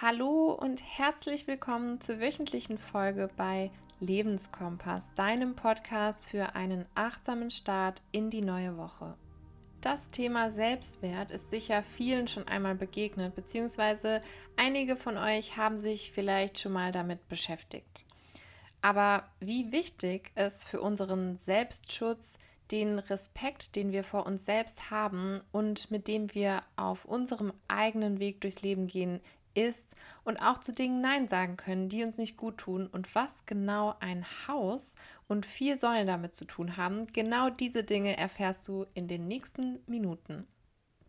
Hallo und herzlich willkommen zur wöchentlichen Folge bei Lebenskompass, deinem Podcast für einen achtsamen Start in die neue Woche. Das Thema Selbstwert ist sicher vielen schon einmal begegnet, beziehungsweise einige von euch haben sich vielleicht schon mal damit beschäftigt. Aber wie wichtig es für unseren Selbstschutz, den Respekt, den wir vor uns selbst haben und mit dem wir auf unserem eigenen Weg durchs Leben gehen, ist und auch zu Dingen Nein sagen können, die uns nicht gut tun und was genau ein Haus und vier Säulen damit zu tun haben, genau diese Dinge erfährst du in den nächsten Minuten.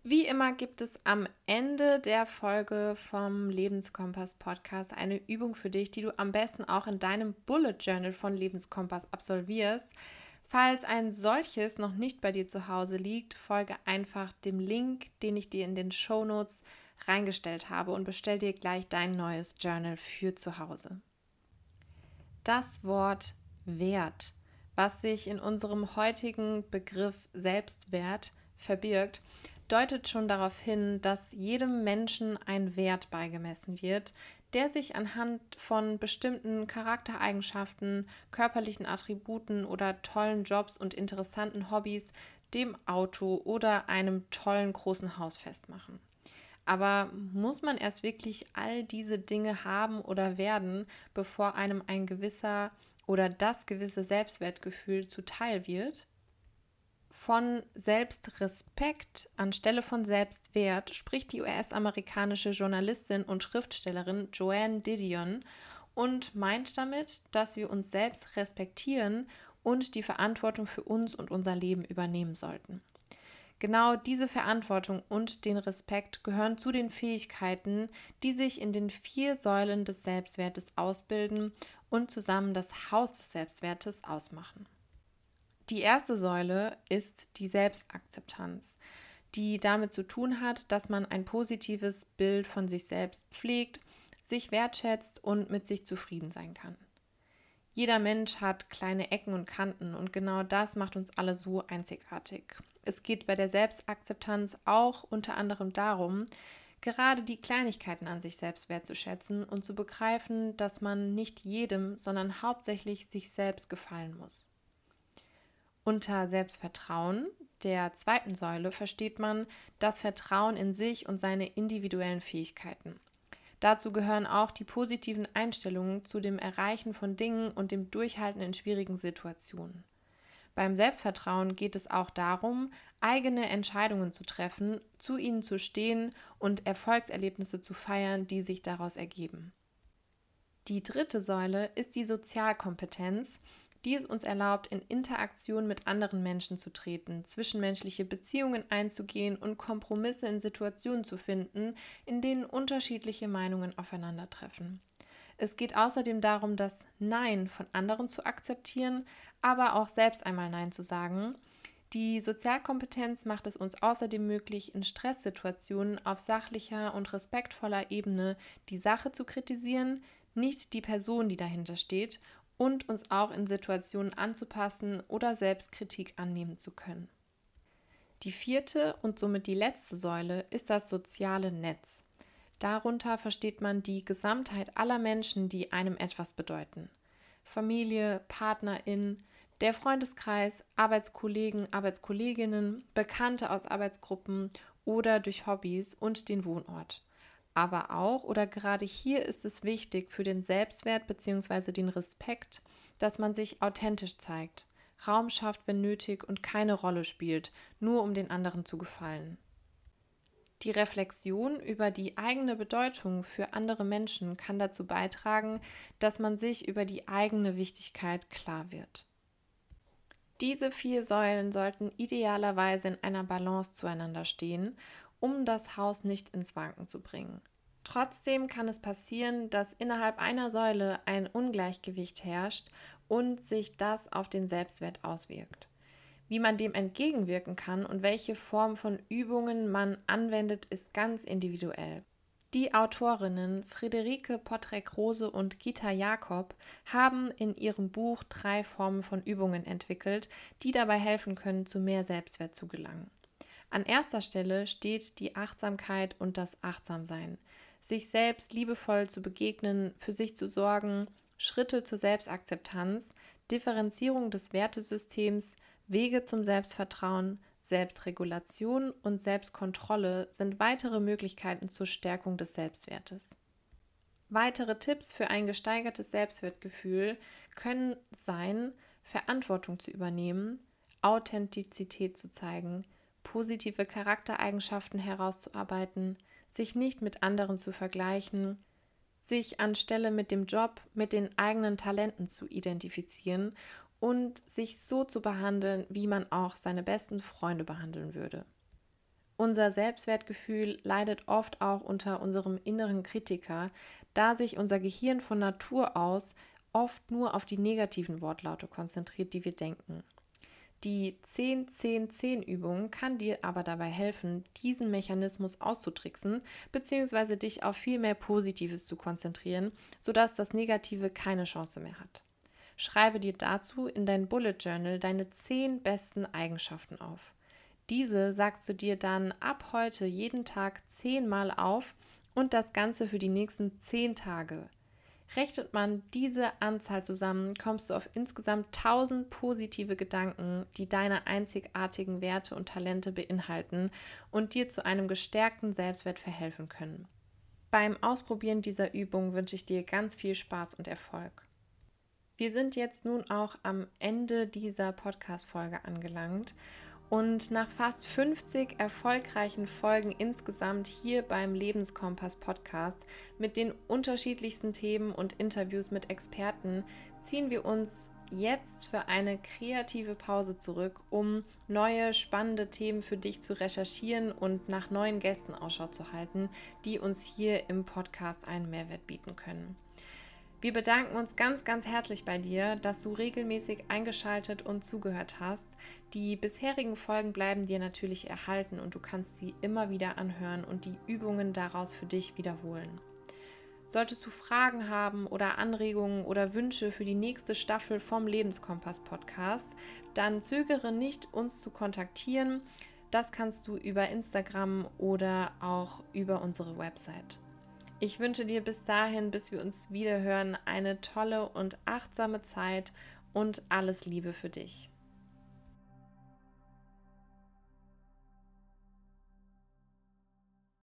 Wie immer gibt es am Ende der Folge vom Lebenskompass Podcast eine Übung für dich, die du am besten auch in deinem Bullet Journal von Lebenskompass absolvierst. Falls ein solches noch nicht bei dir zu Hause liegt, folge einfach dem Link, den ich dir in den Show Notes reingestellt habe und bestell dir gleich dein neues Journal für zu Hause. Das Wort Wert, was sich in unserem heutigen Begriff Selbstwert verbirgt, deutet schon darauf hin, dass jedem Menschen ein Wert beigemessen wird, der sich anhand von bestimmten Charaktereigenschaften, körperlichen Attributen oder tollen Jobs und interessanten Hobbys, dem Auto oder einem tollen großen Haus festmachen. Aber muss man erst wirklich all diese Dinge haben oder werden, bevor einem ein gewisser oder das gewisse Selbstwertgefühl zuteil wird? Von Selbstrespekt anstelle von Selbstwert spricht die US-amerikanische Journalistin und Schriftstellerin Joanne Didion und meint damit, dass wir uns selbst respektieren und die Verantwortung für uns und unser Leben übernehmen sollten. Genau diese Verantwortung und den Respekt gehören zu den Fähigkeiten, die sich in den vier Säulen des Selbstwertes ausbilden und zusammen das Haus des Selbstwertes ausmachen. Die erste Säule ist die Selbstakzeptanz, die damit zu tun hat, dass man ein positives Bild von sich selbst pflegt, sich wertschätzt und mit sich zufrieden sein kann. Jeder Mensch hat kleine Ecken und Kanten und genau das macht uns alle so einzigartig. Es geht bei der Selbstakzeptanz auch unter anderem darum, gerade die Kleinigkeiten an sich selbst wertzuschätzen und zu begreifen, dass man nicht jedem, sondern hauptsächlich sich selbst gefallen muss. Unter Selbstvertrauen, der zweiten Säule, versteht man das Vertrauen in sich und seine individuellen Fähigkeiten. Dazu gehören auch die positiven Einstellungen zu dem Erreichen von Dingen und dem Durchhalten in schwierigen Situationen. Beim Selbstvertrauen geht es auch darum, eigene Entscheidungen zu treffen, zu ihnen zu stehen und Erfolgserlebnisse zu feiern, die sich daraus ergeben. Die dritte Säule ist die Sozialkompetenz, die es uns erlaubt, in Interaktion mit anderen Menschen zu treten, zwischenmenschliche Beziehungen einzugehen und Kompromisse in Situationen zu finden, in denen unterschiedliche Meinungen aufeinandertreffen. Es geht außerdem darum, das Nein von anderen zu akzeptieren, aber auch selbst einmal Nein zu sagen. Die Sozialkompetenz macht es uns außerdem möglich, in Stresssituationen auf sachlicher und respektvoller Ebene die Sache zu kritisieren, nicht die Person, die dahinter steht, und uns auch in Situationen anzupassen oder Selbstkritik annehmen zu können. Die vierte und somit die letzte Säule ist das soziale Netz. Darunter versteht man die Gesamtheit aller Menschen, die einem etwas bedeuten. Familie, Partnerin, der Freundeskreis, Arbeitskollegen, Arbeitskolleginnen, Bekannte aus Arbeitsgruppen oder durch Hobbys und den Wohnort. Aber auch oder gerade hier ist es wichtig für den Selbstwert bzw. den Respekt, dass man sich authentisch zeigt, Raum schafft, wenn nötig und keine Rolle spielt, nur um den anderen zu gefallen. Die Reflexion über die eigene Bedeutung für andere Menschen kann dazu beitragen, dass man sich über die eigene Wichtigkeit klar wird. Diese vier Säulen sollten idealerweise in einer Balance zueinander stehen um das Haus nicht ins Wanken zu bringen. Trotzdem kann es passieren, dass innerhalb einer Säule ein Ungleichgewicht herrscht und sich das auf den Selbstwert auswirkt. Wie man dem entgegenwirken kann und welche Form von Übungen man anwendet, ist ganz individuell. Die Autorinnen Friederike Pottrek-Rose und Gita Jakob haben in ihrem Buch drei Formen von Übungen entwickelt, die dabei helfen können, zu mehr Selbstwert zu gelangen. An erster Stelle steht die Achtsamkeit und das Achtsamsein. sich selbst liebevoll zu begegnen, für sich zu sorgen, Schritte zur Selbstakzeptanz, Differenzierung des Wertesystems, Wege zum Selbstvertrauen, Selbstregulation und Selbstkontrolle sind weitere Möglichkeiten zur Stärkung des Selbstwertes. Weitere Tipps für ein gesteigertes Selbstwertgefühl können sein, Verantwortung zu übernehmen, Authentizität zu zeigen, positive Charaktereigenschaften herauszuarbeiten, sich nicht mit anderen zu vergleichen, sich anstelle mit dem Job mit den eigenen Talenten zu identifizieren und sich so zu behandeln, wie man auch seine besten Freunde behandeln würde. Unser Selbstwertgefühl leidet oft auch unter unserem inneren Kritiker, da sich unser Gehirn von Natur aus oft nur auf die negativen Wortlaute konzentriert, die wir denken. Die 10-10-10-Übung kann dir aber dabei helfen, diesen Mechanismus auszutricksen bzw. dich auf viel mehr Positives zu konzentrieren, sodass das Negative keine Chance mehr hat. Schreibe dir dazu in dein Bullet Journal deine 10 besten Eigenschaften auf. Diese sagst du dir dann ab heute jeden Tag 10 Mal auf und das Ganze für die nächsten 10 Tage. Rechnet man diese Anzahl zusammen, kommst du auf insgesamt 1000 positive Gedanken, die deine einzigartigen Werte und Talente beinhalten und dir zu einem gestärkten Selbstwert verhelfen können. Beim Ausprobieren dieser Übung wünsche ich dir ganz viel Spaß und Erfolg. Wir sind jetzt nun auch am Ende dieser Podcast-Folge angelangt und nach fast 50 erfolgreichen Folgen insgesamt hier beim Lebenskompass Podcast mit den unterschiedlichsten Themen und Interviews mit Experten ziehen wir uns jetzt für eine kreative Pause zurück, um neue spannende Themen für dich zu recherchieren und nach neuen Gästen Ausschau zu halten, die uns hier im Podcast einen Mehrwert bieten können. Wir bedanken uns ganz, ganz herzlich bei dir, dass du regelmäßig eingeschaltet und zugehört hast. Die bisherigen Folgen bleiben dir natürlich erhalten und du kannst sie immer wieder anhören und die Übungen daraus für dich wiederholen. Solltest du Fragen haben oder Anregungen oder Wünsche für die nächste Staffel vom Lebenskompass Podcast, dann zögere nicht, uns zu kontaktieren. Das kannst du über Instagram oder auch über unsere Website. Ich wünsche dir bis dahin, bis wir uns wieder hören, eine tolle und achtsame Zeit und alles Liebe für dich.